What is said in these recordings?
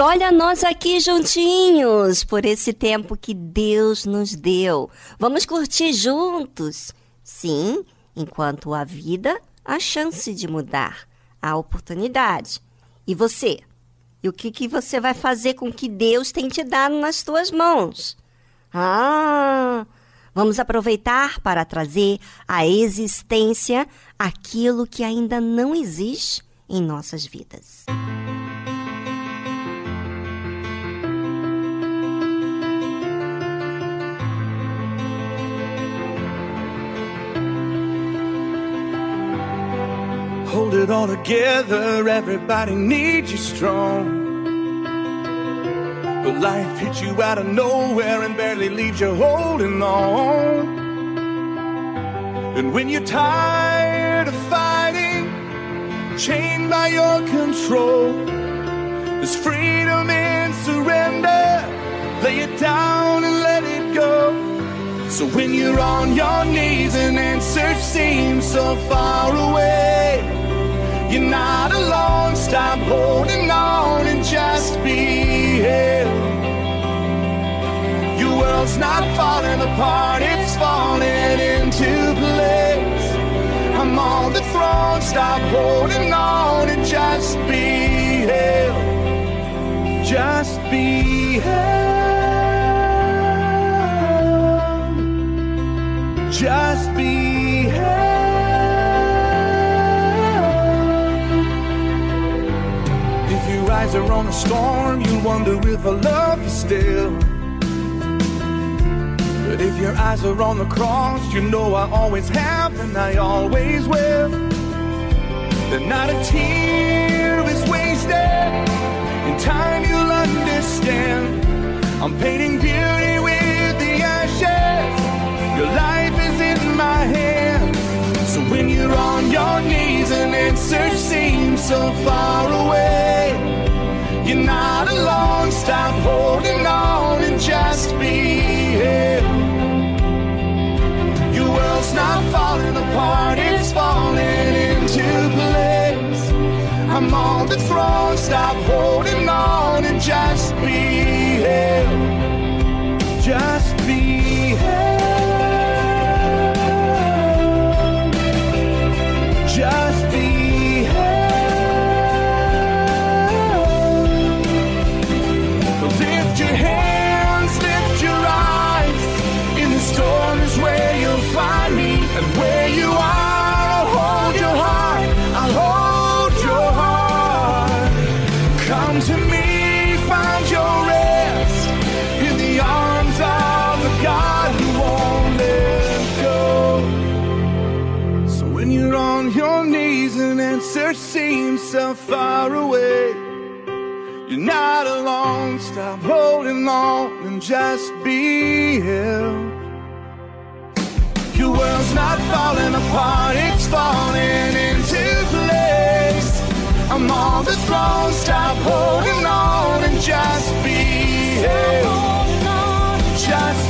E olha nós aqui juntinhos por esse tempo que Deus nos deu. Vamos curtir juntos. Sim, enquanto a vida, a chance de mudar, a oportunidade. E você? E o que, que você vai fazer com que Deus tem te dado nas tuas mãos? Ah, vamos aproveitar para trazer à existência aquilo que ainda não existe em nossas vidas. It all together, everybody needs you strong. But life hits you out of nowhere and barely leaves you holding on. And when you're tired of fighting, chained by your control, there's freedom in surrender. Lay it down and let it go. So when you're on your knees and answers seem so far away. You're not alone. Stop holding on and just be held. Your world's not falling apart, it's falling into place. I'm on the throne. Stop holding on and just be held. Just be held. Just be are on a storm, you'll wonder if I love you still. But if your eyes are on the cross, you know I always have and I always will. Then not a tear is wasted. In time you'll understand. I'm painting beauty with the ashes. Your life is in my hands. So when you're on your knees and answers seem so far away. You're not alone, stop holding on and just be here. Your world's not falling apart, it's falling into place. I'm on the throne, stop holding on and just be here. Just just be held. Your world's not falling apart, it's falling into place. I'm on the throne, stop holding on and just be held. Just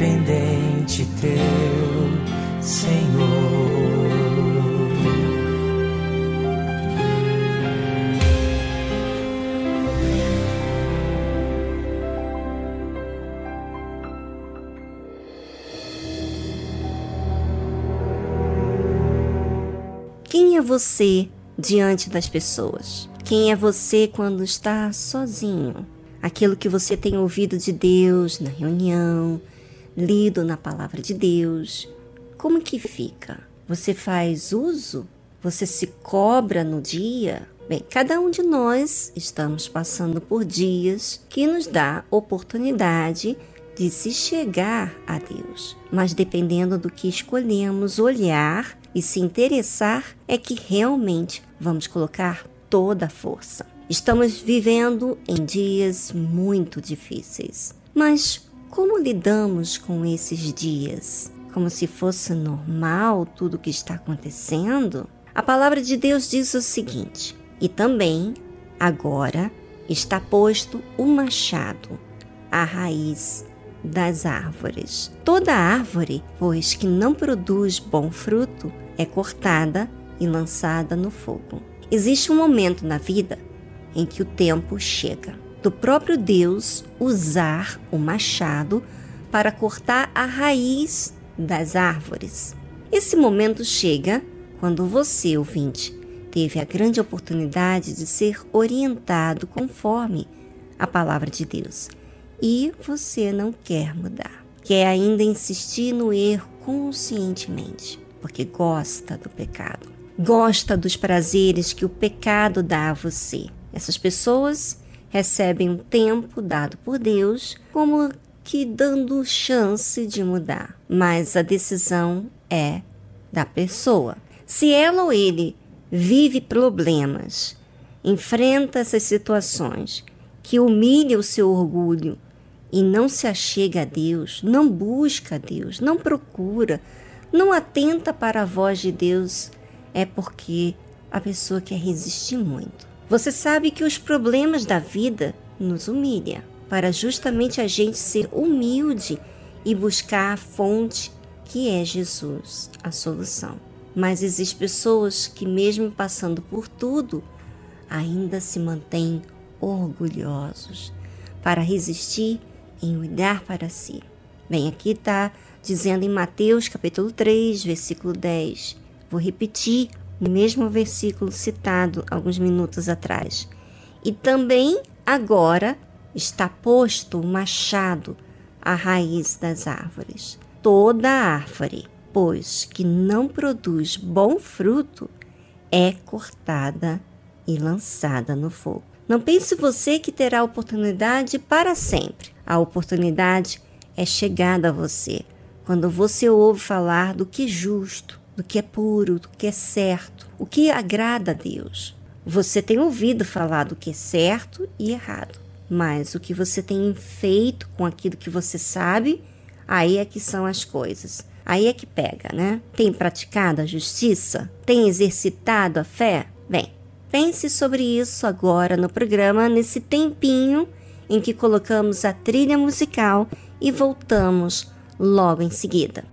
dependente teu, Senhor. é você diante das pessoas? Quem é você quando está sozinho? Aquilo que você tem ouvido de Deus na reunião, lido na palavra de Deus, como que fica? Você faz uso? Você se cobra no dia? Bem, cada um de nós estamos passando por dias que nos dá oportunidade de se chegar a Deus. Mas dependendo do que escolhemos olhar e se interessar, é que realmente vamos colocar toda a força. Estamos vivendo em dias muito difíceis. Mas como lidamos com esses dias? Como se fosse normal tudo o que está acontecendo? A palavra de Deus diz o seguinte: E também, agora, está posto o machado, a raiz das árvores. Toda árvore, pois, que não produz bom fruto, é cortada e lançada no fogo. Existe um momento na vida em que o tempo chega do próprio Deus usar o machado para cortar a raiz das árvores. Esse momento chega quando você, ouvinte, teve a grande oportunidade de ser orientado conforme a palavra de Deus e você não quer mudar. Quer ainda insistir no erro conscientemente, porque gosta do pecado. Gosta dos prazeres que o pecado dá a você. Essas pessoas recebem um tempo dado por Deus como que dando chance de mudar, mas a decisão é da pessoa. Se ela ou ele vive problemas, enfrenta essas situações que humilha o seu orgulho, e não se achega a Deus, não busca a Deus, não procura, não atenta para a voz de Deus, é porque a pessoa quer resistir muito. Você sabe que os problemas da vida nos humilham, para justamente a gente ser humilde e buscar a fonte que é Jesus, a solução. Mas existem pessoas que, mesmo passando por tudo, ainda se mantêm orgulhosos para resistir em olhar para si. Bem, aqui está dizendo em Mateus capítulo 3, versículo 10. Vou repetir o mesmo versículo citado alguns minutos atrás. E também agora está posto o machado à raiz das árvores. Toda árvore, pois, que não produz bom fruto, é cortada e lançada no fogo. Não pense você que terá oportunidade para sempre. A oportunidade é chegada a você quando você ouve falar do que é justo, do que é puro, do que é certo, o que agrada a Deus. Você tem ouvido falar do que é certo e errado, mas o que você tem feito com aquilo que você sabe, aí é que são as coisas. Aí é que pega, né? Tem praticado a justiça? Tem exercitado a fé? Bem, Pense sobre isso agora no programa, nesse tempinho em que colocamos a trilha musical e voltamos logo em seguida.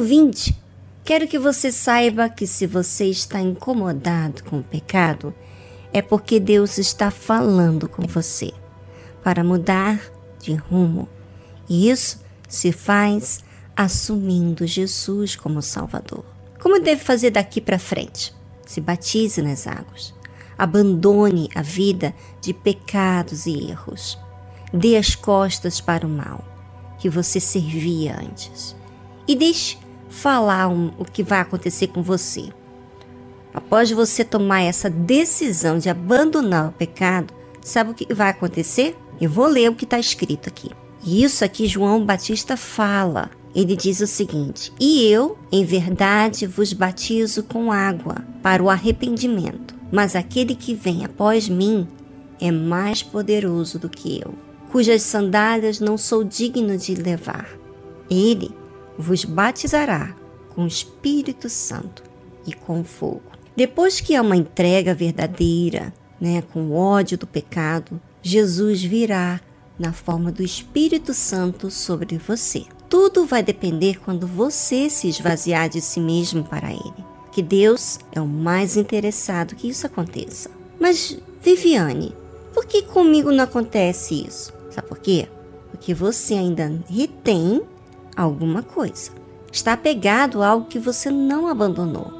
Ouvinte, quero que você saiba que se você está incomodado com o pecado, é porque Deus está falando com você para mudar de rumo. E isso se faz assumindo Jesus como Salvador. Como deve fazer daqui para frente? Se batize nas águas. Abandone a vida de pecados e erros. Dê as costas para o mal que você servia antes e deixe falar um, o que vai acontecer com você. Após você tomar essa decisão de abandonar o pecado, sabe o que vai acontecer? Eu vou ler o que está escrito aqui. E isso aqui João Batista fala. Ele diz o seguinte: E eu, em verdade, vos batizo com água para o arrependimento, mas aquele que vem após mim é mais poderoso do que eu, cujas sandálias não sou digno de levar. Ele vos batizará com o Espírito Santo e com fogo. Depois que há uma entrega verdadeira, né, com o ódio do pecado, Jesus virá na forma do Espírito Santo sobre você. Tudo vai depender quando você se esvaziar de si mesmo para Ele. Que Deus é o mais interessado que isso aconteça. Mas, Viviane, por que comigo não acontece isso? Sabe por quê? Porque você ainda retém alguma coisa. Está apegado a algo que você não abandonou.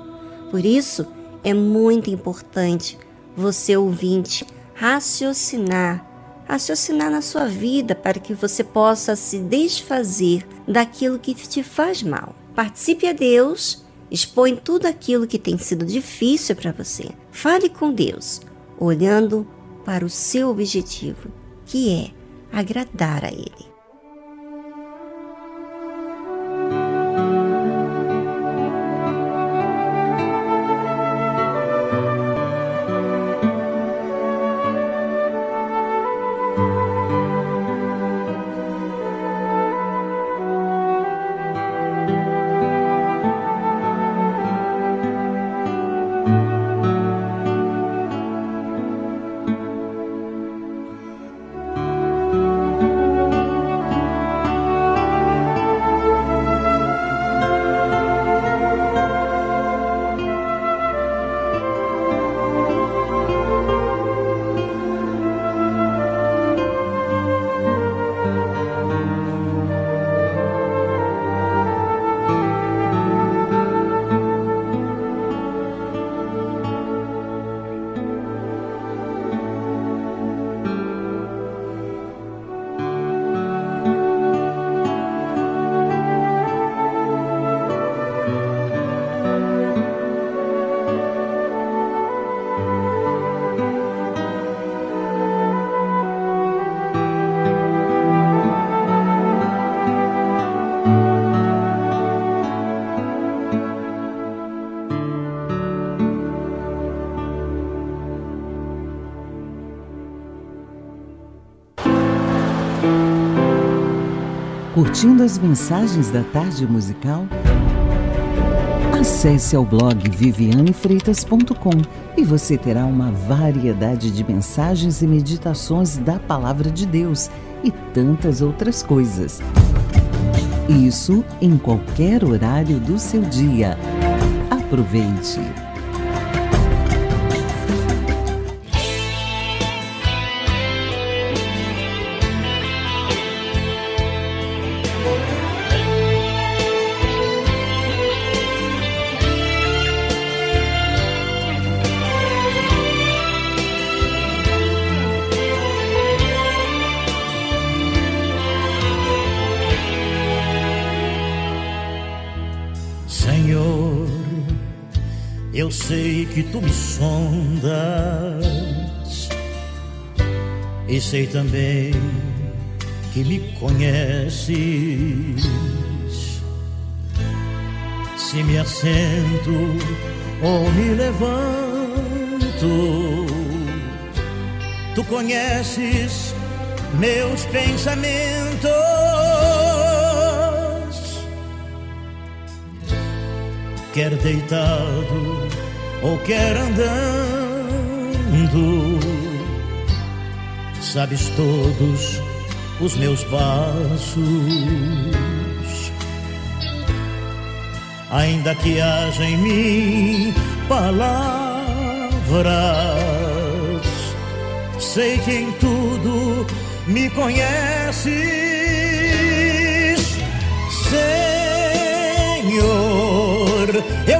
Por isso, é muito importante você, ouvinte, raciocinar, raciocinar na sua vida para que você possa se desfazer daquilo que te faz mal. Participe a Deus, expõe tudo aquilo que tem sido difícil para você. Fale com Deus, olhando para o seu objetivo, que é agradar a Ele. Curtindo as mensagens da tarde musical? Acesse ao blog vivianefreitas.com e você terá uma variedade de mensagens e meditações da Palavra de Deus e tantas outras coisas. Isso em qualquer horário do seu dia. Aproveite! Tu me sondas e sei também que me conheces. Se me assento ou me levanto, tu conheces meus pensamentos. Quer deitado ou quer andando, sabes todos os meus passos. Ainda que haja em mim palavras, sei que em tudo me conheces, Senhor. Eu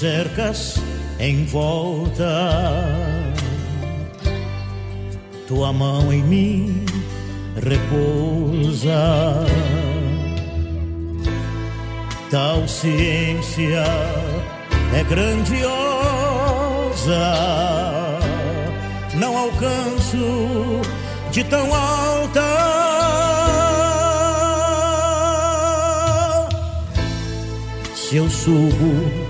Cercas em volta, tua mão em mim repousa. Tal ciência é grandiosa, não alcanço de tão alta. Se eu subo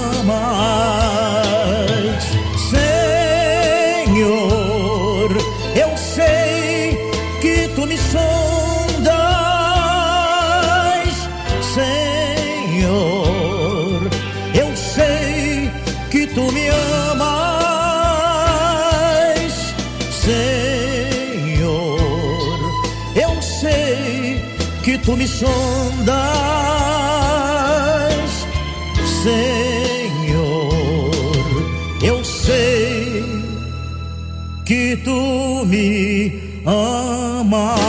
tu me sondas, Senhor. Eu sei que tu me amas.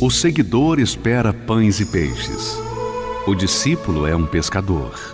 O seguidor espera pães e peixes. O discípulo é um pescador.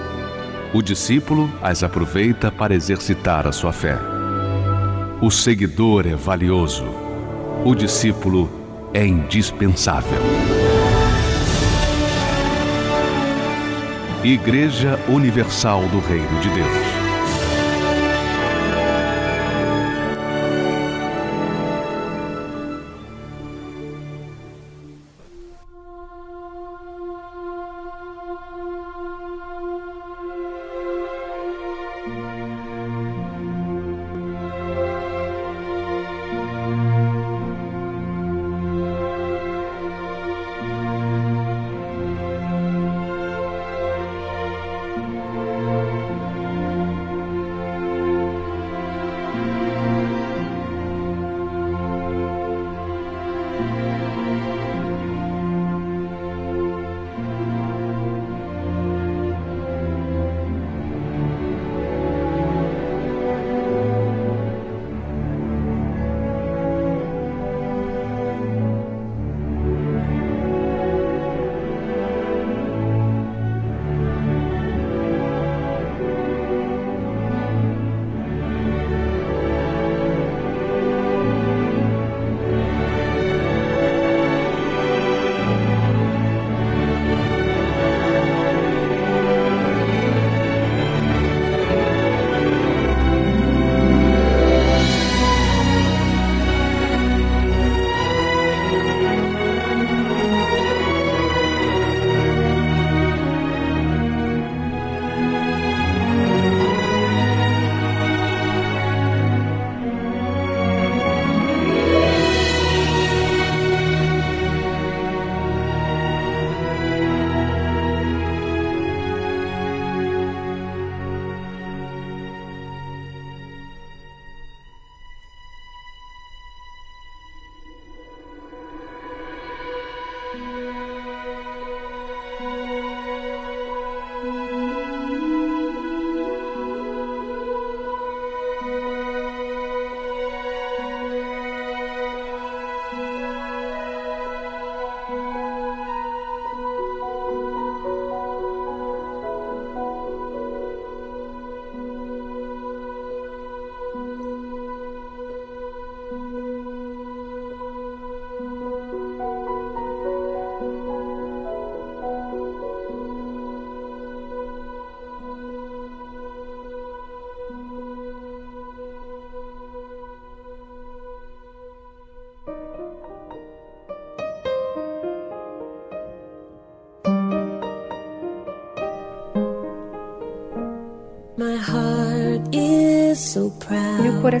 O discípulo as aproveita para exercitar a sua fé. O seguidor é valioso. O discípulo é indispensável. Igreja Universal do Reino de Deus.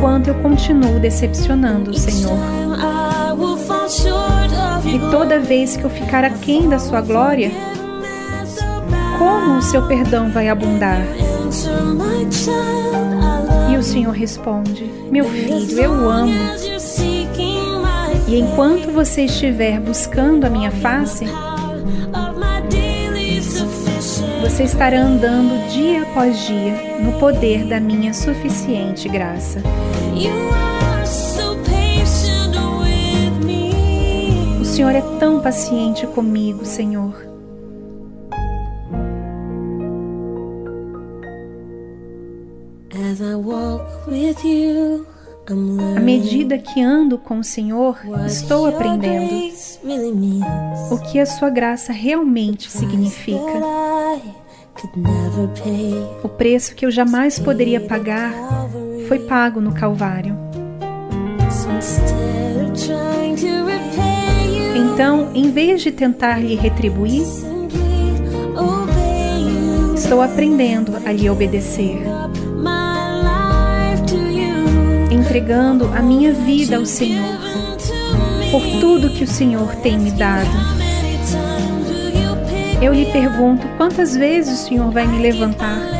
enquanto eu continuo decepcionando o Senhor. E toda vez que eu ficar aquém da sua glória, como o seu perdão vai abundar? E o Senhor responde: Meu filho, eu amo. E enquanto você estiver buscando a minha face, você estará andando dia após dia no poder da minha suficiente graça. O Senhor é tão paciente comigo, Senhor. À medida que ando com o Senhor, estou aprendendo o que a sua graça realmente significa. O preço que eu jamais poderia pagar foi pago no Calvário. Então, em vez de tentar lhe retribuir, estou aprendendo a lhe obedecer entregando a minha vida ao Senhor, por tudo que o Senhor tem me dado. Eu lhe pergunto quantas vezes o Senhor vai me levantar,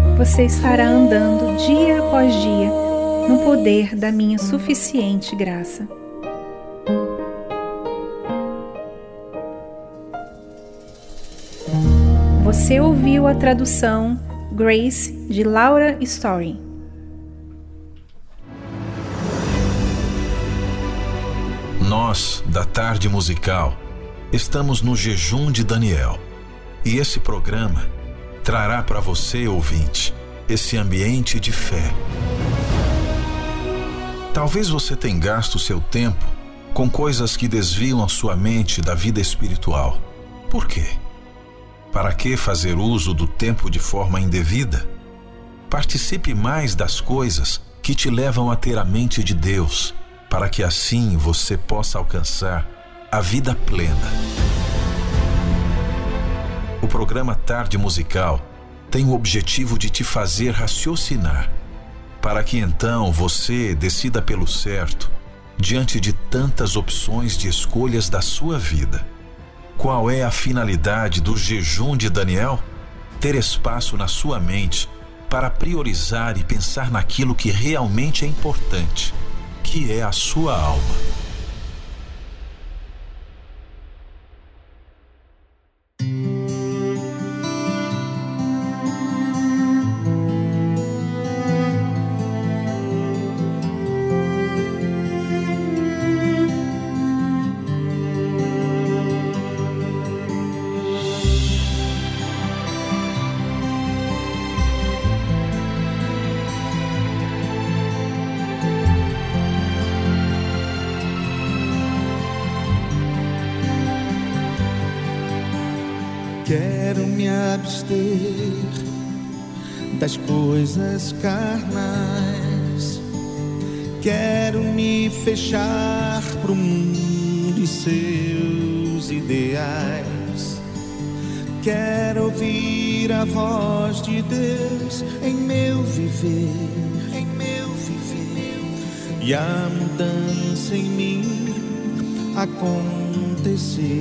você estará andando dia após dia no poder da minha suficiente graça. Você ouviu a tradução Grace de Laura Story. Nós, da Tarde Musical, estamos no jejum de Daniel. E esse programa trará para você, ouvinte, esse ambiente de fé. Talvez você tenha gasto seu tempo com coisas que desviam a sua mente da vida espiritual. Por quê? Para que fazer uso do tempo de forma indevida? Participe mais das coisas que te levam a ter a mente de Deus para que assim você possa alcançar a vida plena. O programa Tarde Musical tem o objetivo de te fazer raciocinar, para que então você decida pelo certo diante de tantas opções de escolhas da sua vida. Qual é a finalidade do jejum de Daniel? Ter espaço na sua mente para priorizar e pensar naquilo que realmente é importante, que é a sua alma. Coisas carnais. Quero me fechar pro mundo e seus ideais. Quero ouvir a voz de Deus em meu viver, em meu viver, e a mudança em mim acontecer.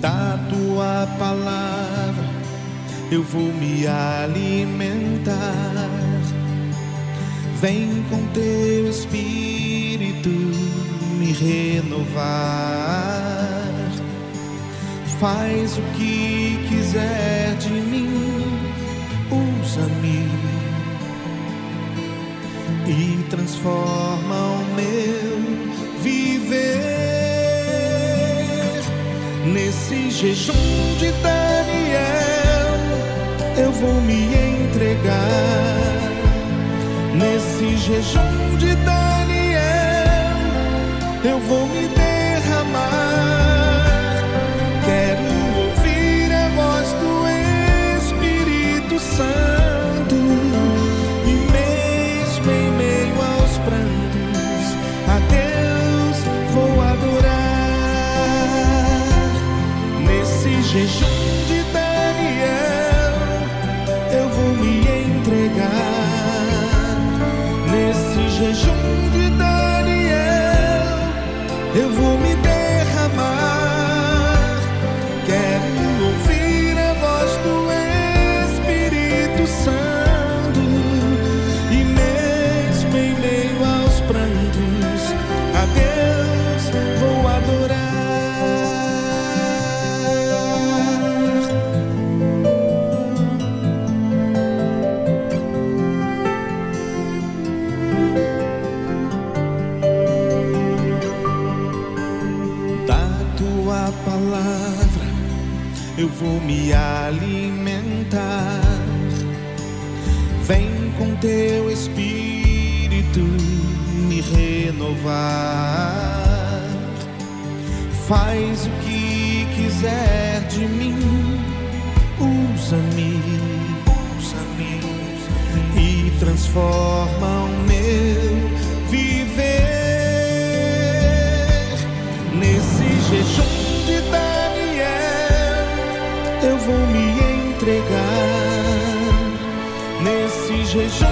Da tua palavra eu vou me alimentar. Vem com teu espírito me renovar. Faz o que quiser de mim, usa-me e transforma o meu viver nesse jejum de eu vou me entregar nesse jejum de Daniel. Eu vou me teu espírito me renovar. Faz o que quiser de mim, usa-me, usa-me e transforma o meu viver. Nesse jejum vou me entregar. Nesse jejum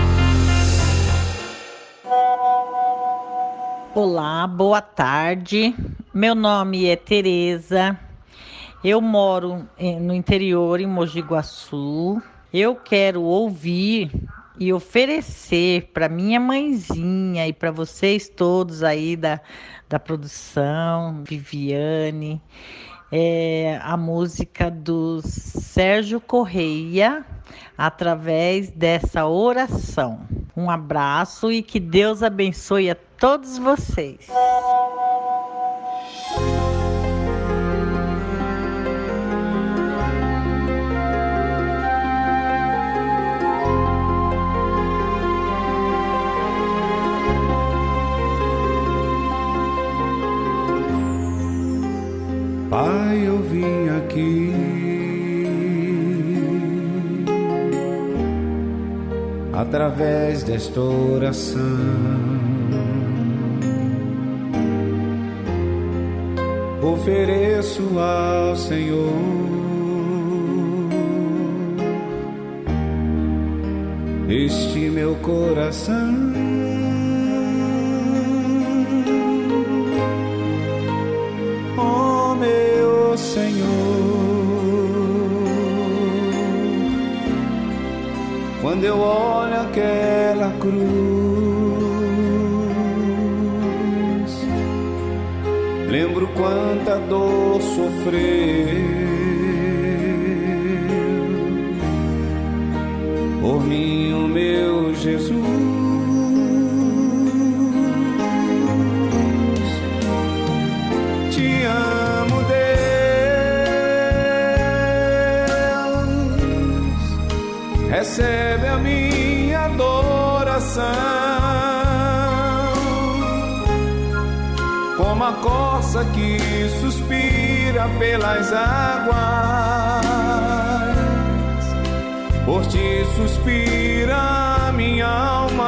Boa tarde. Meu nome é Tereza. Eu moro eh, no interior, em Mogi Guaçu. Eu quero ouvir e oferecer para minha mãezinha e para vocês todos aí da, da produção, Viviane, é, a música do Sérgio Correia através dessa oração. Um abraço e que Deus abençoe a todos vocês. Pai, eu vim aqui através desta oração. Ofereço ao Senhor este meu coração. Oh, meu Senhor, quando eu olho aquela cruz, quanta dor sofreu por mim, o meu Jesus. Te amo, Deus. Recebe a minha adoração. Como a corça que suspira pelas águas, por ti suspira minha alma.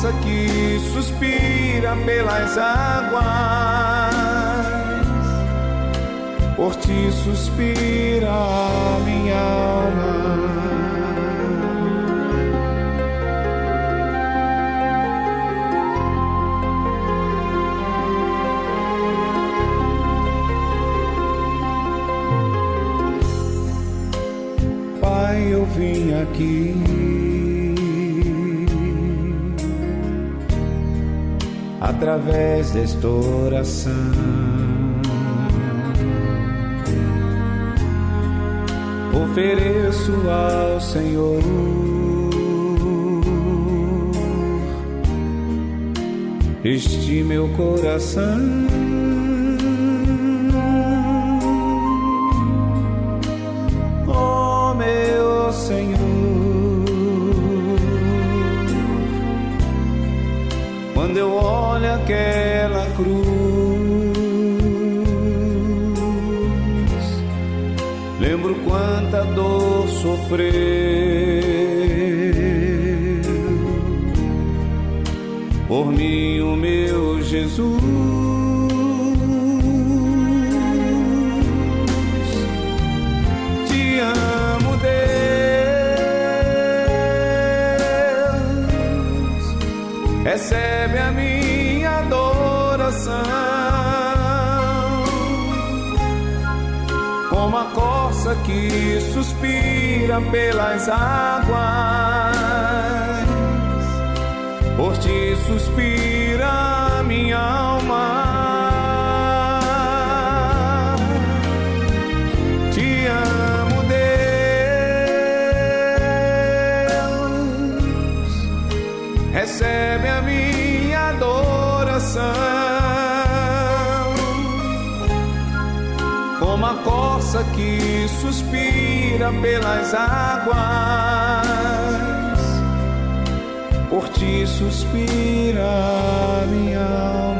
A corça que suspira pelas águas, por ti suspira a minha alma. Pai, eu vim aqui através desta oração. Ofereço ao Senhor este meu coração. Quando eu olho aquela cruz, lembro quanta dor sofreu por mim, o meu Jesus. Que suspira pelas águas, por ti suspira minha alma. Te amo, Deus. Recebe a corça que suspira pelas águas, por ti suspira minha alma.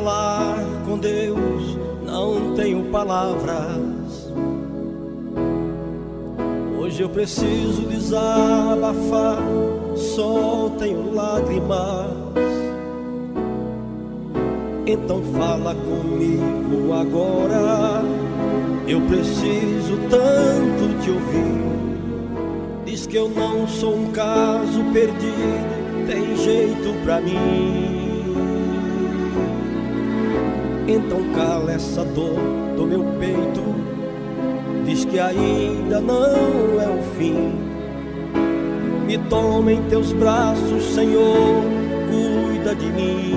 falar com Deus, não tenho palavras. Hoje eu preciso desabafar, só tenho lágrimas. Então fala comigo agora. Eu preciso tanto te ouvir. Diz que eu não sou um caso perdido, tem jeito pra mim. Então cala essa dor do meu peito. Diz que ainda não é o fim. Me toma em teus braços, Senhor, cuida de mim.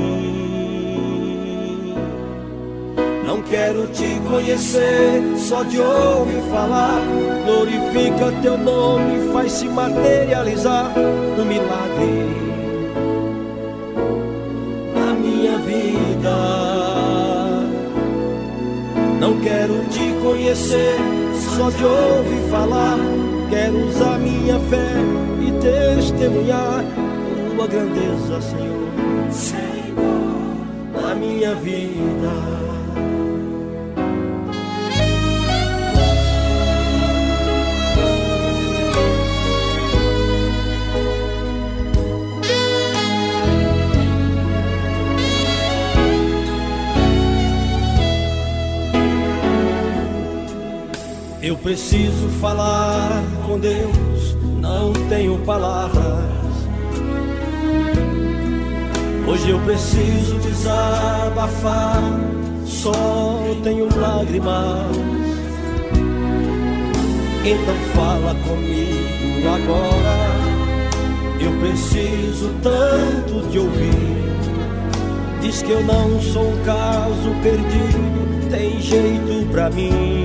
Não quero te conhecer, só de ouvir falar. Glorifica teu nome, faz se materializar no milagre na minha vida. Não quero te conhecer, só de ouvir falar. Quero usar minha fé e testemunhar tua grandeza, Senhor. Senhor, na minha vida. Eu preciso falar com Deus, não tenho palavras. Hoje eu preciso desabafar, só tenho lágrimas. Então fala comigo agora. Eu preciso tanto te ouvir. Diz que eu não sou um caso perdido, tem jeito pra mim.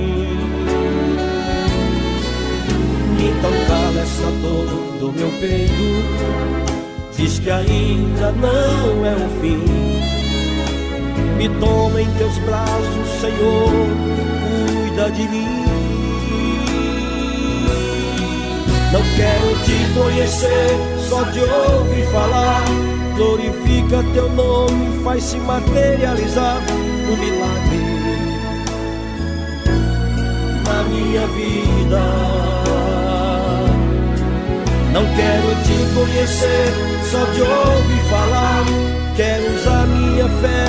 Então cala essa dor do meu peito. Diz que ainda não é o fim. Me toma em teus braços, Senhor Cuida de mim. Não quero te conhecer Só de ouvir falar. Glorifica teu nome Faz se materializar um milagre Na minha vida não quero te conhecer, só de ouvir falar. Quero usar minha fé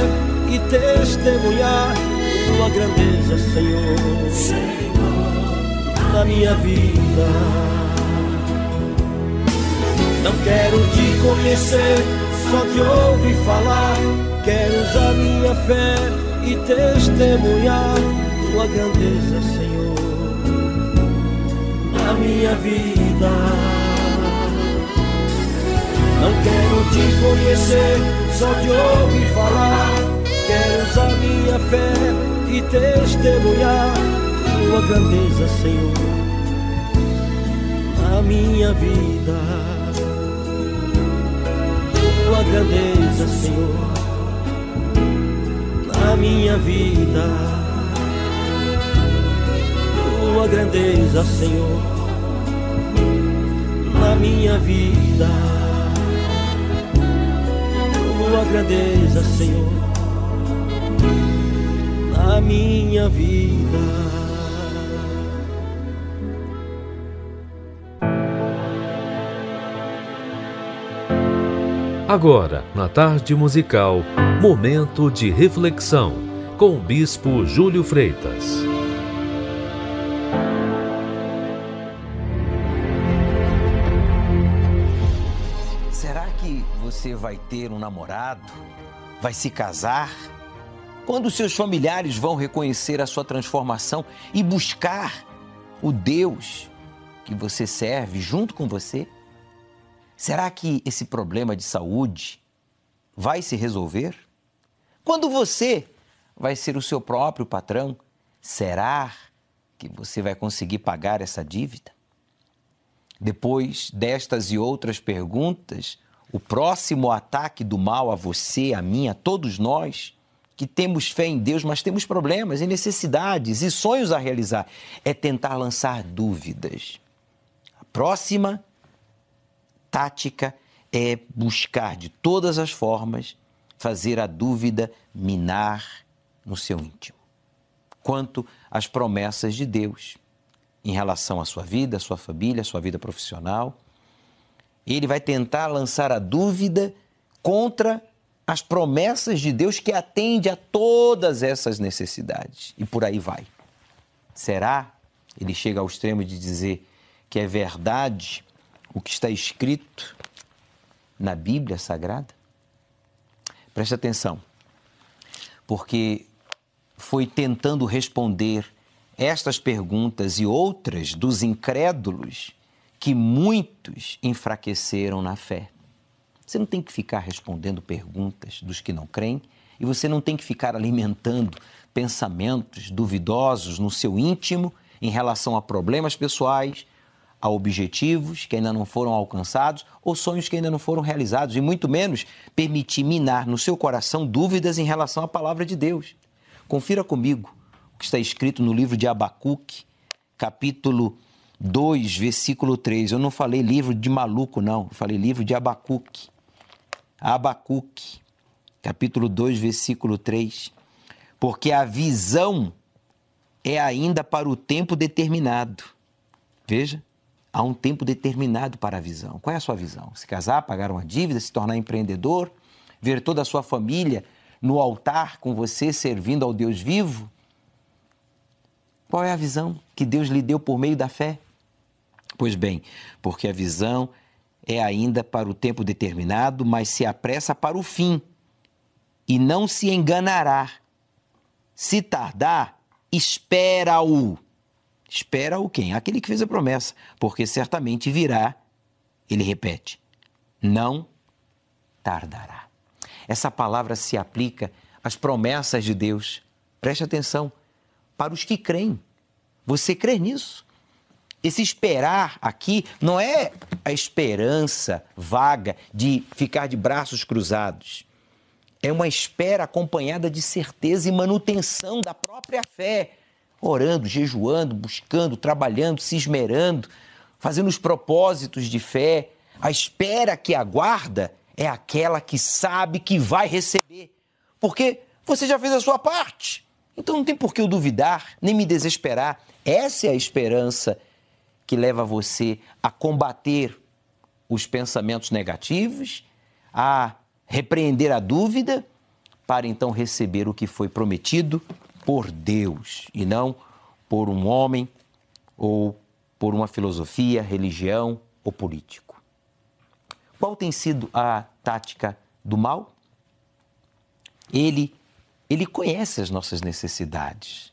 e testemunhar tua grandeza, Senhor, Senhor, na minha vida. Não quero te conhecer, só de ouvir falar. Quero usar minha fé e testemunhar tua grandeza, Senhor, na minha vida. Não quero te conhecer, só de ouvir falar. Quero usar minha fé e testemunhar tua grandeza, Senhor, na minha vida. Tua grandeza, Senhor, na minha vida. Tua grandeza, Senhor, na minha vida tua grandeza, Senhor, na minha vida. Agora, na tarde musical, momento de reflexão com o Bispo Júlio Freitas. Ter um namorado, vai se casar, quando seus familiares vão reconhecer a sua transformação e buscar o Deus que você serve junto com você? Será que esse problema de saúde vai se resolver? Quando você vai ser o seu próprio patrão, será que você vai conseguir pagar essa dívida? Depois destas e outras perguntas, o próximo ataque do mal a você, a mim, a todos nós, que temos fé em Deus, mas temos problemas e necessidades e sonhos a realizar, é tentar lançar dúvidas. A próxima tática é buscar de todas as formas fazer a dúvida minar no seu íntimo. Quanto às promessas de Deus em relação à sua vida, à sua família, à sua vida profissional, ele vai tentar lançar a dúvida contra as promessas de Deus que atende a todas essas necessidades. E por aí vai. Será? Ele chega ao extremo de dizer que é verdade o que está escrito na Bíblia Sagrada? Preste atenção, porque foi tentando responder estas perguntas e outras dos incrédulos que muitos enfraqueceram na fé. Você não tem que ficar respondendo perguntas dos que não creem e você não tem que ficar alimentando pensamentos duvidosos no seu íntimo em relação a problemas pessoais, a objetivos que ainda não foram alcançados ou sonhos que ainda não foram realizados, e muito menos permitir minar no seu coração dúvidas em relação à palavra de Deus. Confira comigo o que está escrito no livro de Abacuque, capítulo 2, versículo 3. Eu não falei livro de maluco, não, eu falei livro de Abacuque. Abacuque, capítulo 2, versículo 3. Porque a visão é ainda para o tempo determinado. Veja, há um tempo determinado para a visão. Qual é a sua visão? Se casar, pagar uma dívida, se tornar empreendedor, ver toda a sua família no altar com você servindo ao Deus vivo? Qual é a visão que Deus lhe deu por meio da fé? Pois bem, porque a visão é ainda para o tempo determinado, mas se apressa para o fim, e não se enganará. Se tardar, espera-o Espera o quem? Aquele que fez a promessa, porque certamente virá, ele repete, não tardará. Essa palavra se aplica às promessas de Deus. Preste atenção, para os que creem. Você crê nisso? Esse esperar aqui não é a esperança vaga de ficar de braços cruzados. É uma espera acompanhada de certeza e manutenção da própria fé orando, jejuando, buscando, trabalhando, se esmerando, fazendo os propósitos de fé. A espera que aguarda é aquela que sabe que vai receber, porque você já fez a sua parte. Então não tem por que eu duvidar, nem me desesperar. Essa é a esperança que leva você a combater os pensamentos negativos, a repreender a dúvida, para então receber o que foi prometido por Deus e não por um homem ou por uma filosofia, religião ou político. Qual tem sido a tática do mal? Ele ele conhece as nossas necessidades.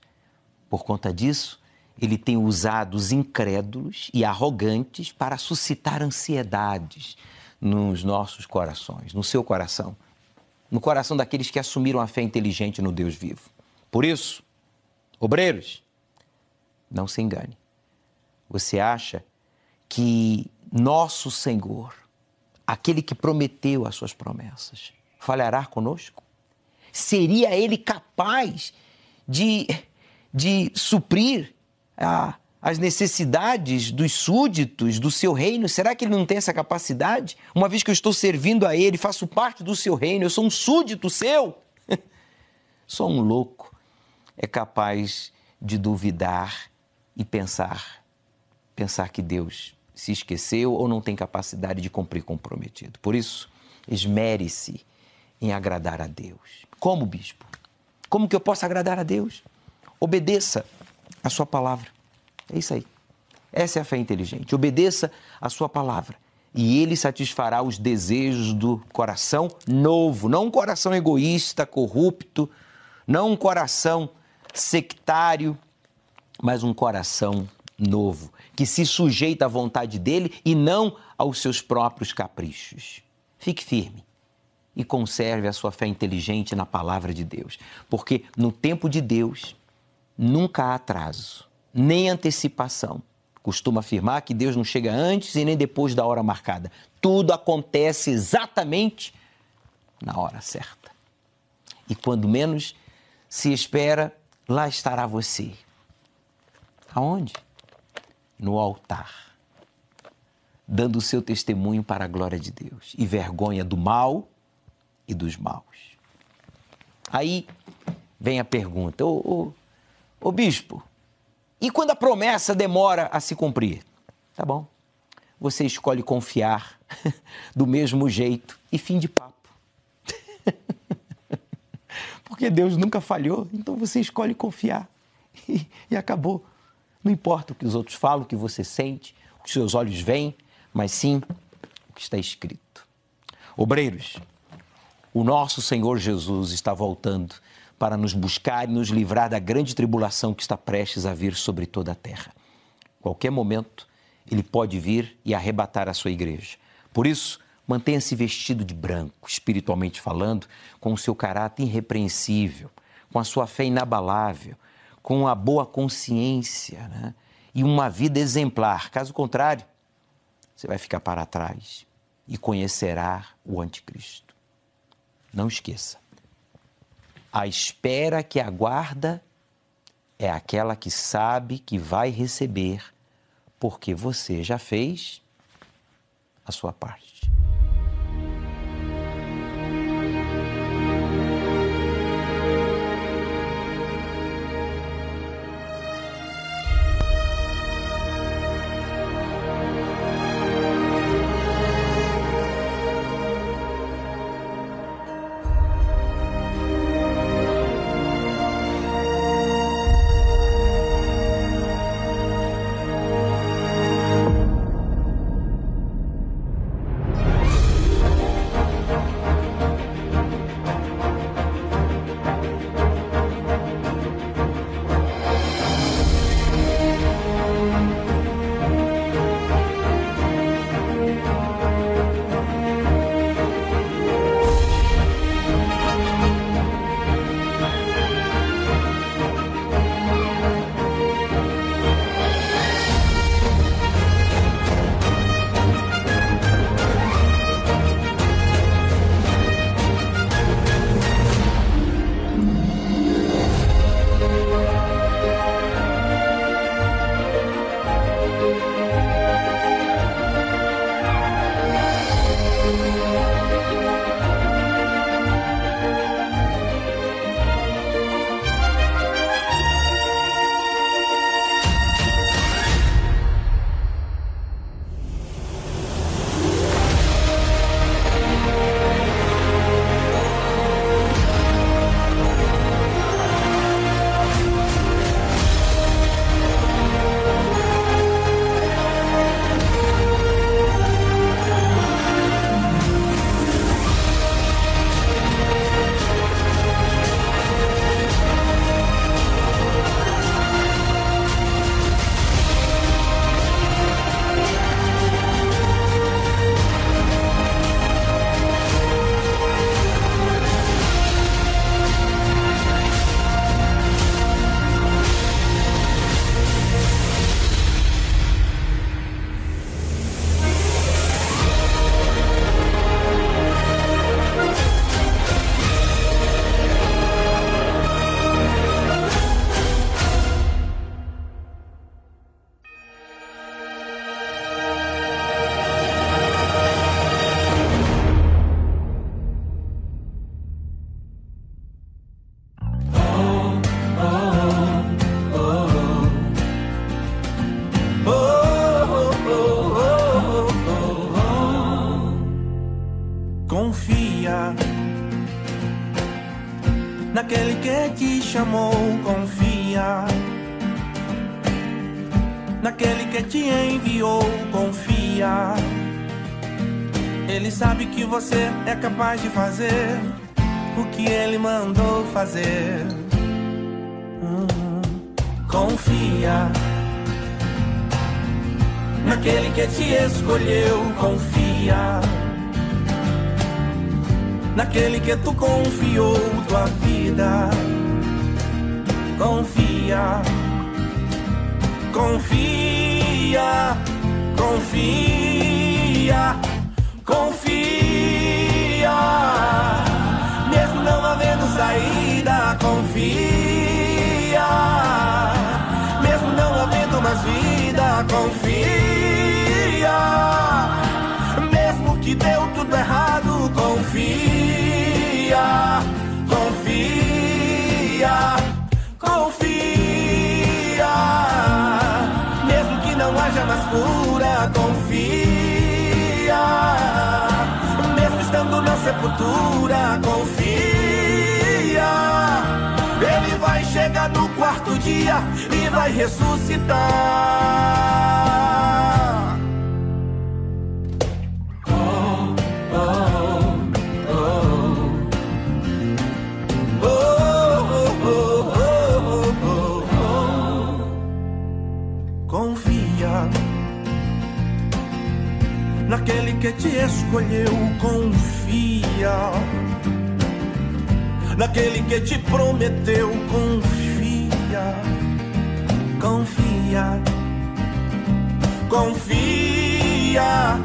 Por conta disso, ele tem usado os incrédulos e arrogantes para suscitar ansiedades nos nossos corações, no seu coração, no coração daqueles que assumiram a fé inteligente no Deus vivo. Por isso, obreiros, não se engane. Você acha que nosso Senhor, aquele que prometeu as suas promessas, falhará conosco? Seria ele capaz de, de suprir a, as necessidades dos súditos do seu reino? Será que ele não tem essa capacidade? Uma vez que eu estou servindo a ele, faço parte do seu reino, eu sou um súdito seu? sou um louco é capaz de duvidar e pensar, pensar que Deus se esqueceu ou não tem capacidade de cumprir comprometido. Por isso, esmere-se em agradar a Deus. Como, bispo? Como que eu posso agradar a Deus? Obedeça a sua palavra. É isso aí. Essa é a fé inteligente. Obedeça a sua palavra e ele satisfará os desejos do coração novo, não um coração egoísta, corrupto, não um coração sectário, mas um coração novo, que se sujeita à vontade dele e não aos seus próprios caprichos. Fique firme e conserve a sua fé inteligente na palavra de Deus, porque no tempo de Deus nunca há atraso, nem antecipação. Costuma afirmar que Deus não chega antes e nem depois da hora marcada. Tudo acontece exatamente na hora certa. E quando menos se espera, lá estará você. Aonde? No altar, dando o seu testemunho para a glória de Deus e vergonha do mal e dos maus. Aí vem a pergunta: ô, ô bispo, e quando a promessa demora a se cumprir? Tá bom. Você escolhe confiar do mesmo jeito e fim de papo. Porque Deus nunca falhou, então você escolhe confiar. E, e acabou. Não importa o que os outros falam, o que você sente, o que seus olhos veem, mas sim o que está escrito. Obreiros, o nosso Senhor Jesus está voltando para nos buscar e nos livrar da grande tribulação que está prestes a vir sobre toda a terra. Qualquer momento, ele pode vir e arrebatar a sua igreja. Por isso, mantenha-se vestido de branco, espiritualmente falando, com o seu caráter irrepreensível, com a sua fé inabalável, com a boa consciência né? e uma vida exemplar. Caso contrário, você vai ficar para trás e conhecerá o Anticristo. Não esqueça. A espera que aguarda é aquela que sabe que vai receber, porque você já fez a sua parte. Escolheu, confia naquele que te prometeu, confia, confia, confia,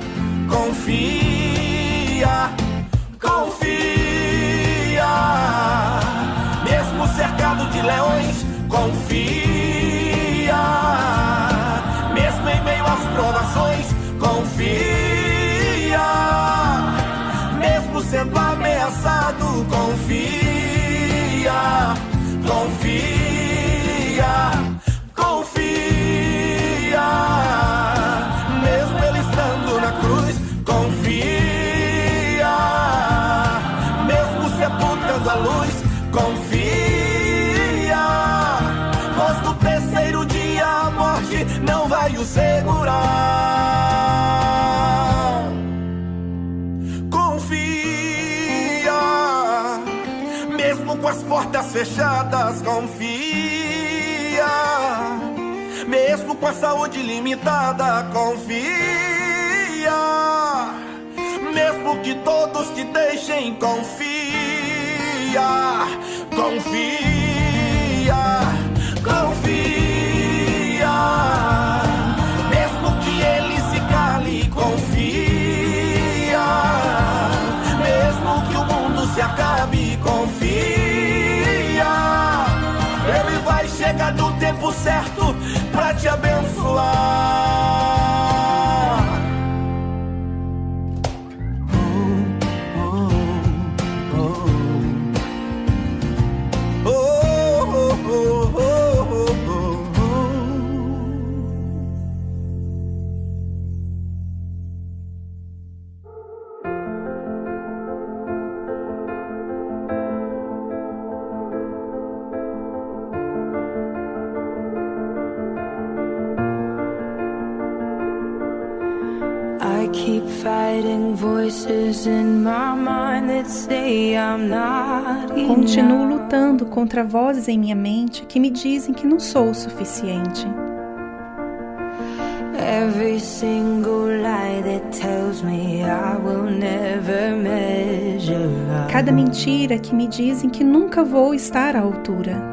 confia, confia, mesmo cercado de leões, confia, mesmo em meio às provações, confia, sendo ameaçado, confia, confia, fechadas, confia. Mesmo com a saúde limitada, confia. Mesmo que todos te deixem, confia. Confia, tempo certo pra te abençoar. Continuo lutando contra vozes em minha mente que me dizem que não sou o suficiente. Every single lie that tells me I will never measure. Cada mentira que me dizem que nunca vou estar à altura.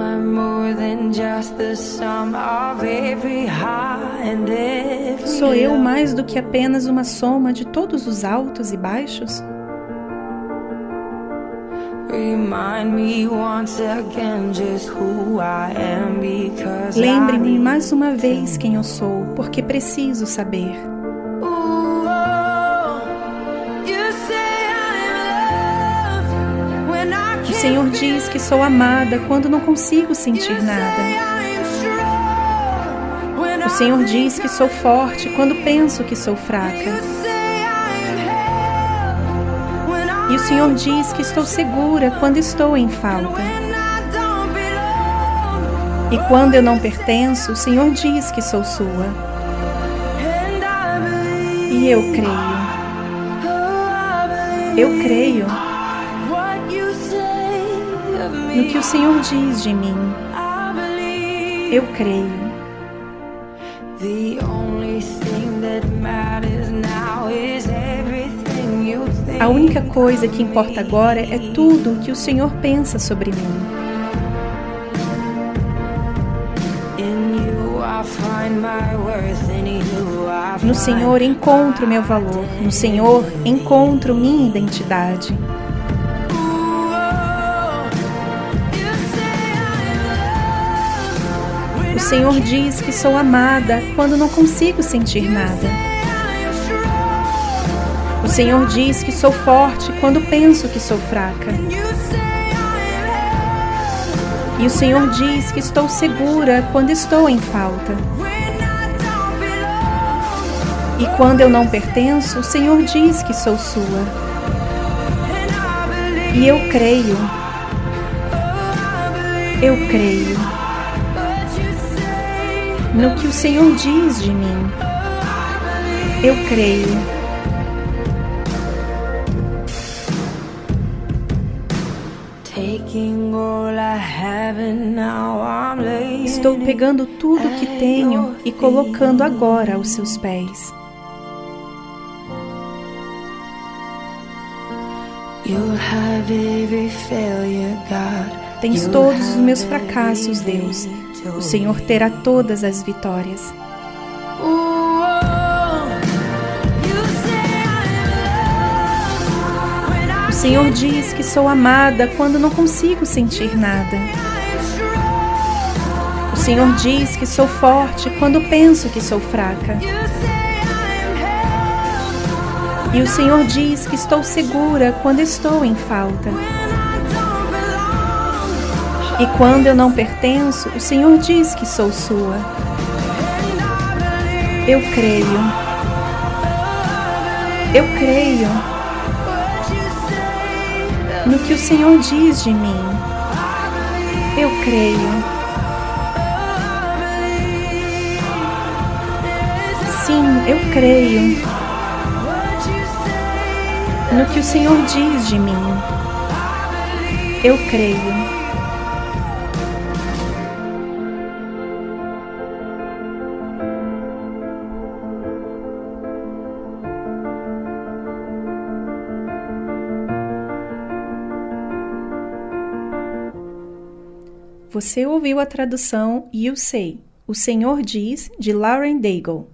Am more than just the sum of every high and every Sou eu mais do que apenas uma soma de todos os altos e baixos? Lembre-me mais uma vez quem eu sou, porque preciso saber. Senhor diz que sou amada quando não consigo sentir nada. O Senhor diz que sou forte quando penso que sou fraca. E o Senhor diz que estou segura quando estou em falta. E quando eu não pertenço, o Senhor diz que sou sua. E eu creio. Eu creio no que o Senhor diz de mim. Eu creio. A única coisa que importa agora é tudo o que o Senhor pensa sobre mim. No Senhor encontro meu valor. No Senhor encontro minha identidade. Senhor diz que sou amada quando não consigo sentir nada. O Senhor diz que sou forte quando penso que sou fraca. E o Senhor diz que estou segura quando estou em falta. E quando eu não pertenço, o Senhor diz que sou sua. E eu creio. Eu creio no que o Senhor diz de mim. Eu creio. Estou pegando tudo que tenho e colocando agora aos seus pés. Tens todos os meus fracassos, Deus. O Senhor terá todas as vitórias. O Senhor diz que sou amada quando não consigo sentir nada. O Senhor diz que sou forte quando penso que sou fraca. E o Senhor diz que estou segura quando estou em falta. E quando eu não pertenço, o Senhor diz que sou sua. Eu creio. Eu creio no que o Senhor diz de mim. Eu creio. Sim, eu creio no que o Senhor diz de mim. Eu creio. Você ouviu a tradução You Say, O Senhor Diz, de Lauren Daigle.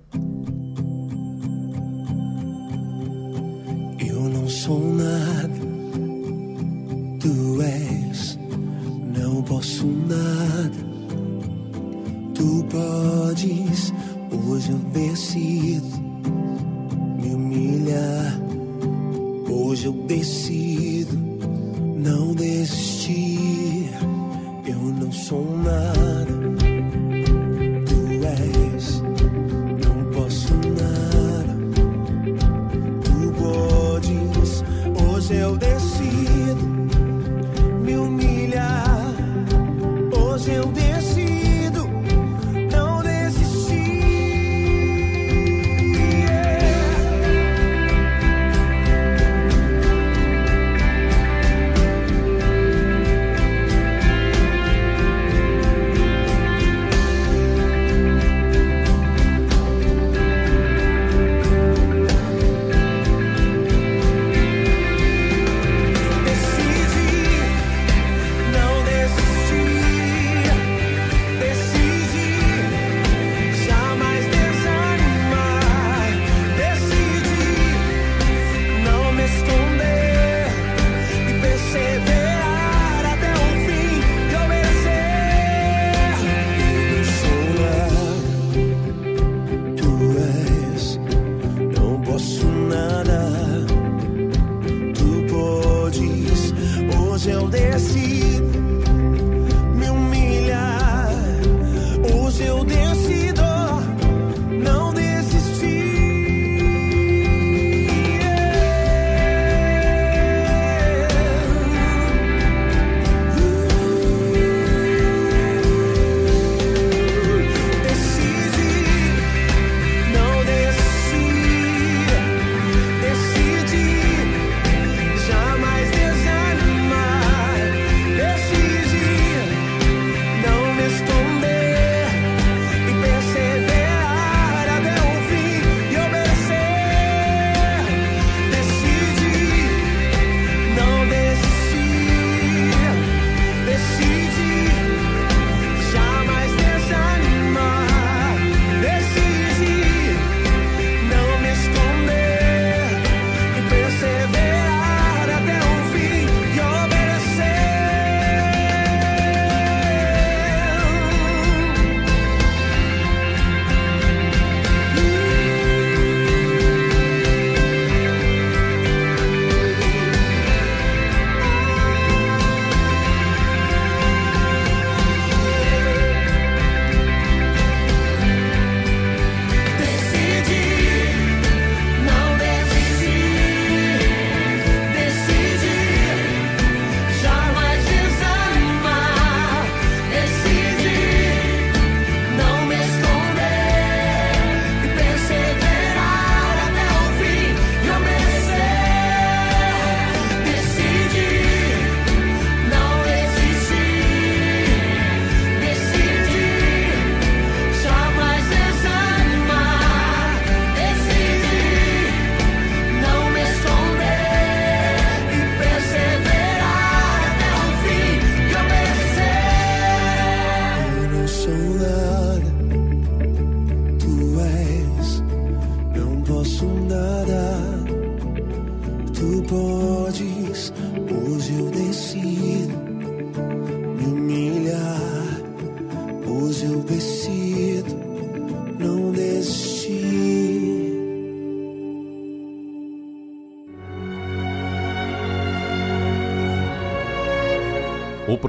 sou nada, tu és, não posso nada. Tu podes, hoje eu decido me humilhar. Hoje eu decido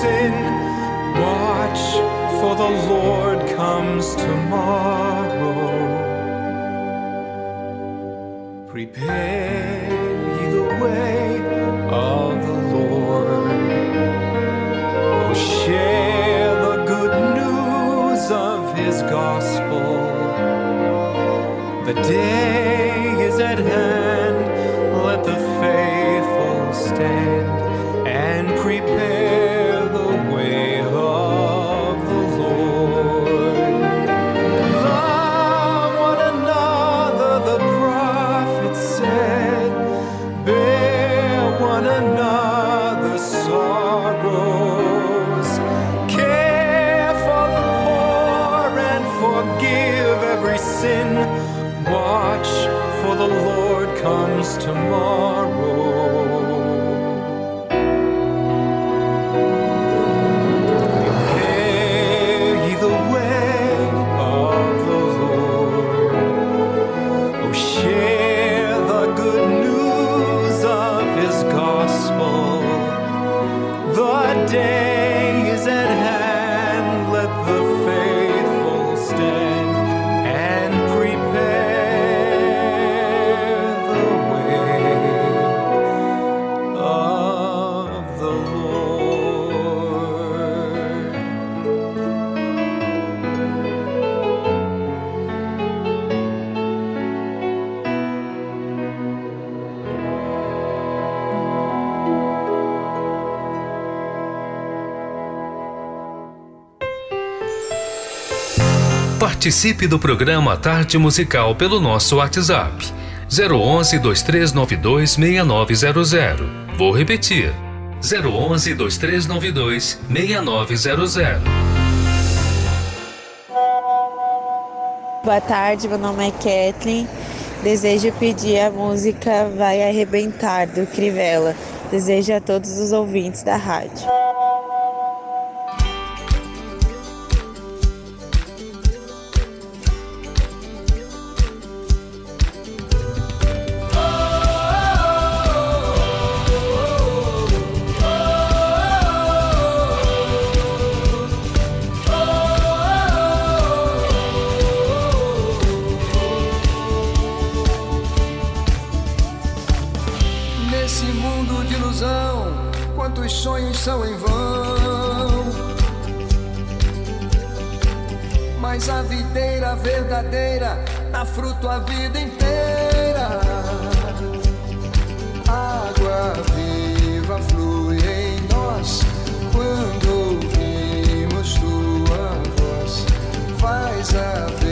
sin. Watch, for the Lord comes tomorrow. Prepare the way of the Lord. Oh, share the good news of his gospel. The day the more. Participe do programa Tarde Musical pelo nosso WhatsApp 011 2392 6900. Vou repetir: 011 2392 6900. Boa tarde, meu nome é Kathleen. Desejo pedir a música Vai Arrebentar do Crivella. Desejo a todos os ouvintes da rádio. deserve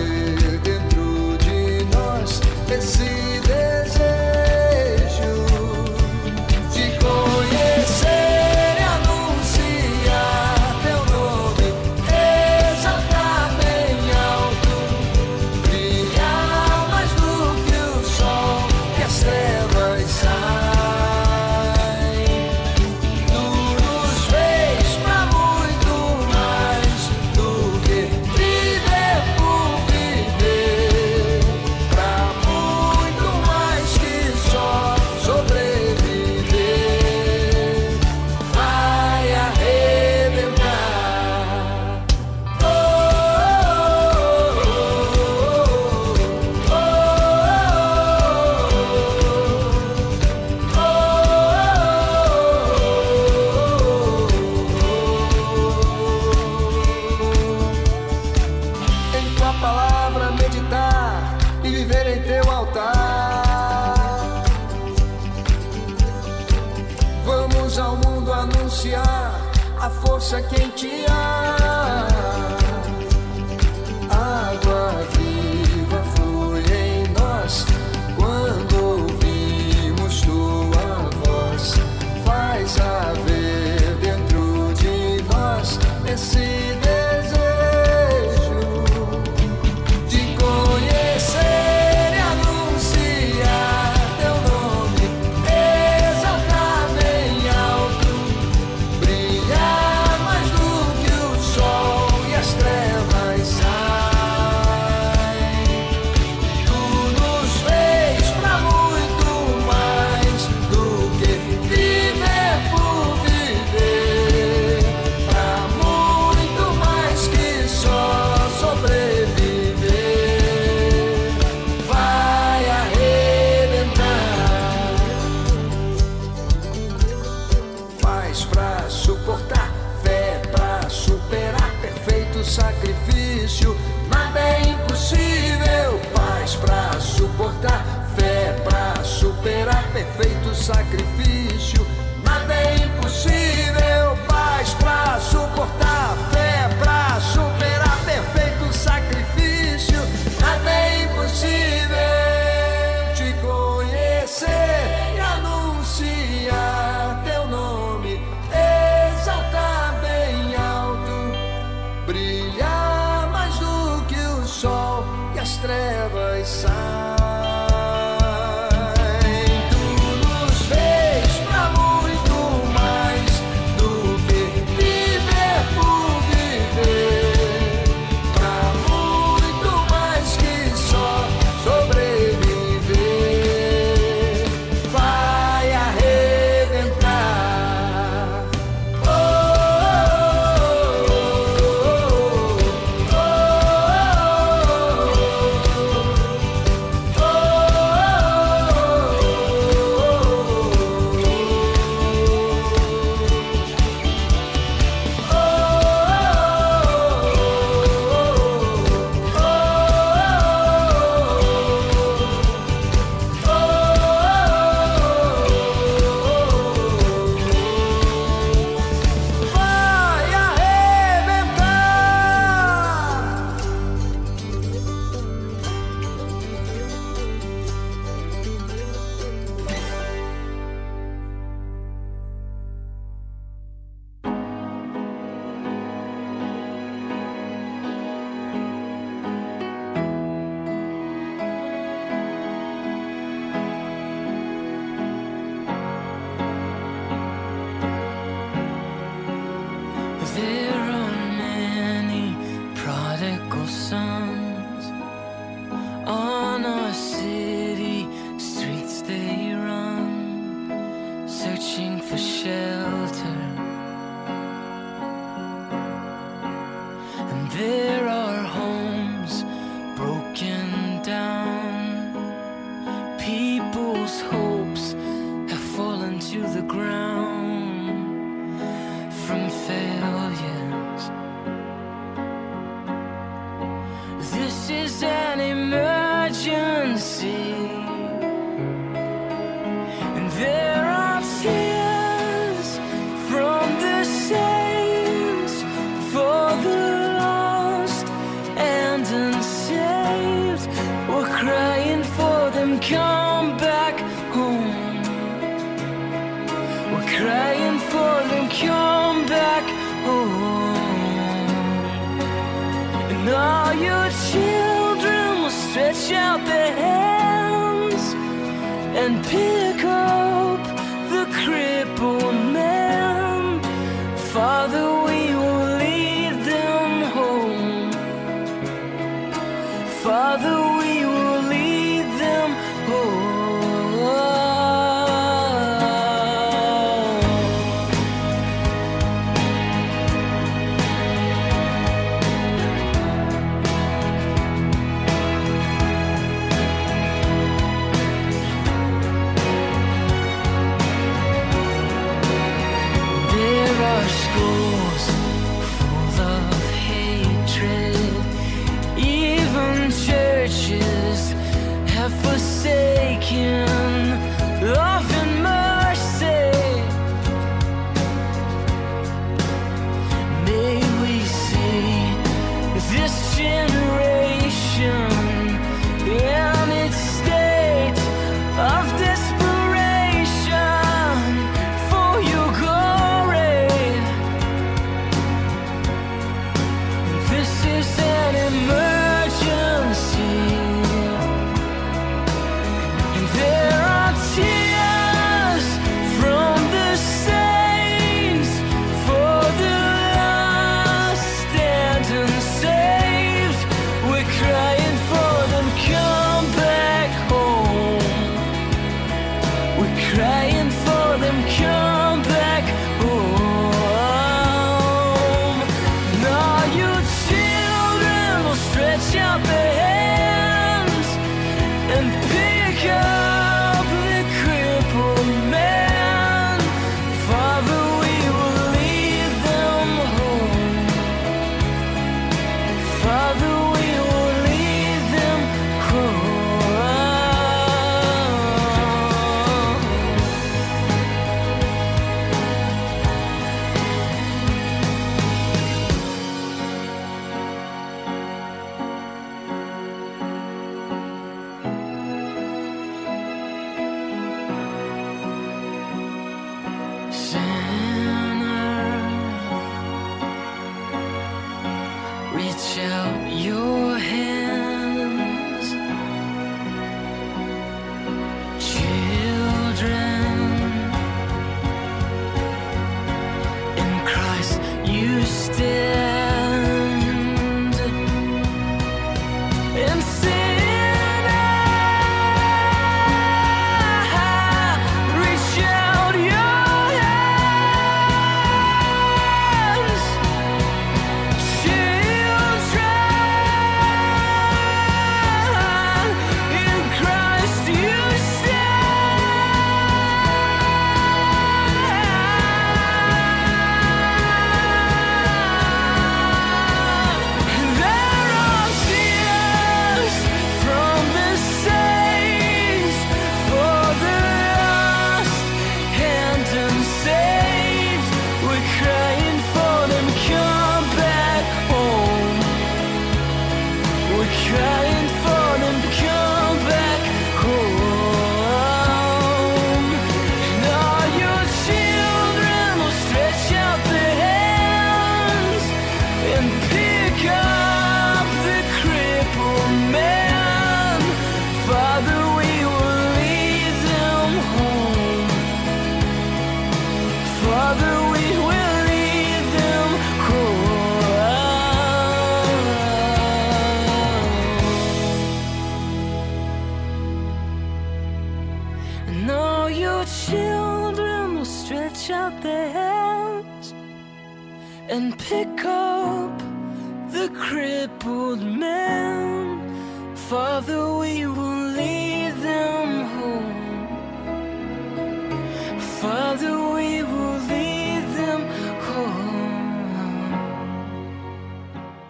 crippled man. Father, we will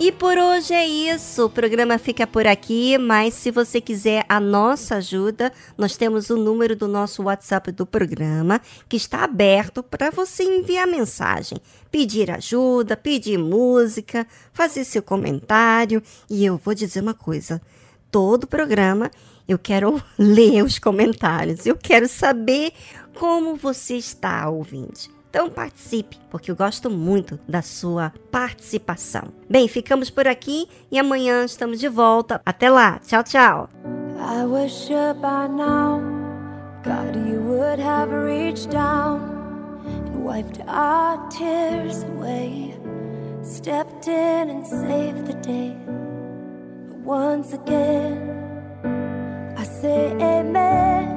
E por hoje é isso. O programa fica por aqui, mas se você quiser a nossa ajuda, nós temos o número do nosso WhatsApp do programa, que está aberto para você enviar mensagem, pedir ajuda, pedir música, fazer seu comentário. E eu vou dizer uma coisa: todo programa eu quero ler os comentários, eu quero saber como você está ouvindo. Então participe, porque eu gosto muito da sua participação. Bem, ficamos por aqui e amanhã estamos de volta. Até lá, tchau, tchau. I sure by now, God, you would have reached down and wiped our tears away, stepped in and saved the day. But once again, I say amen,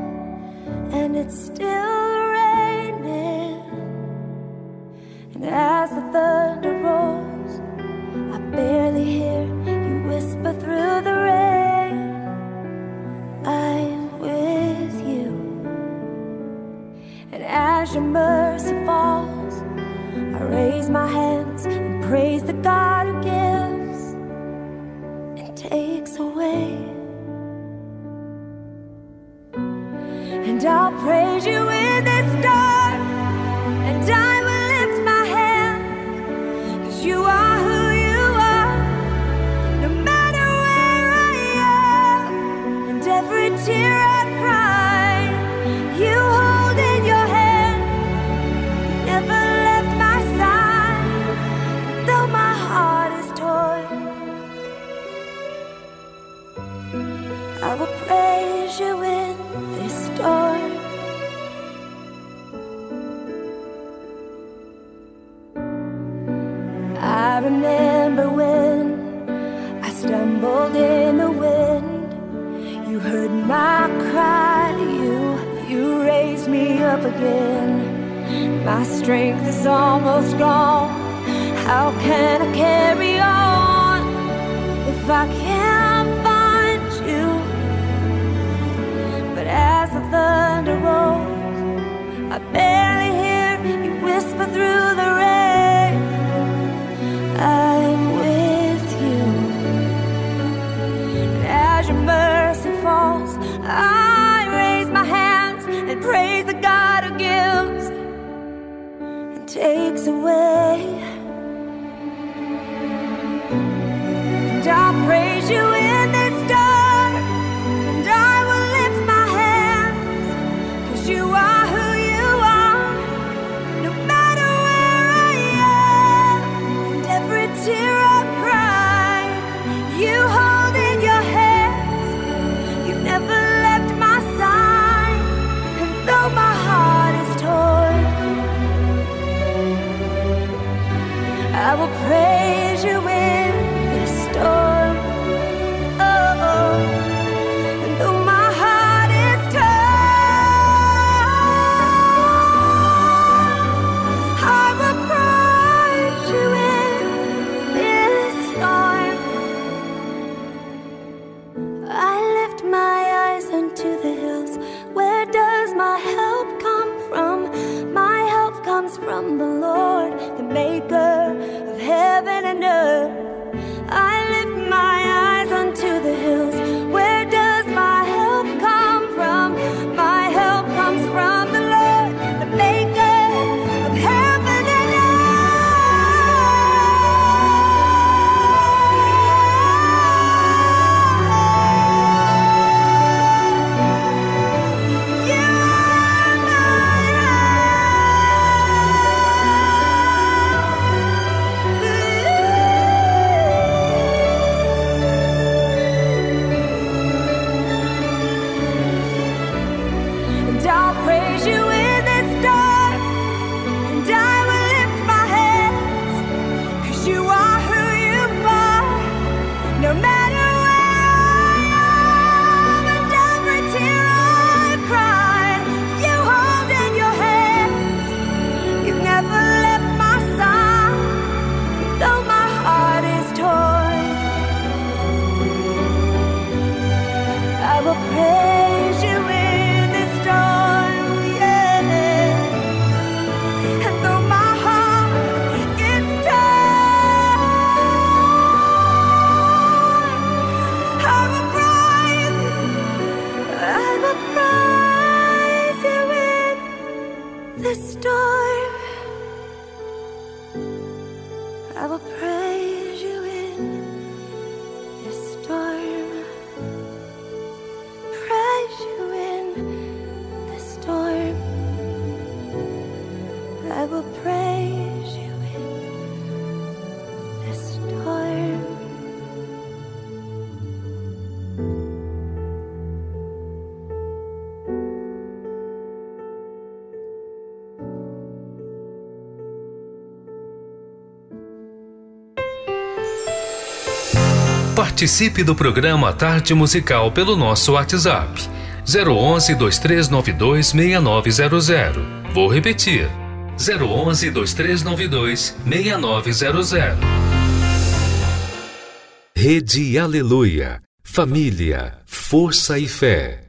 and it's still raining. And as the thunder rolls, I barely hear you whisper through the rain. I'm with you. And as your mercy falls, I raise my hands and praise the God who gives and takes away. And I'll praise you in this dark, you are I remember when I stumbled in the wind. You heard my cry, to you you raised me up again. My strength is almost gone. How can I carry on if I can't find you? But as the thunder rolls, I barely praise the God who gives and takes away. Participe do programa Tarde Musical pelo nosso WhatsApp 011 2392 6900. Vou repetir: 011 2392 6900. Rede Aleluia, Família, Força e Fé.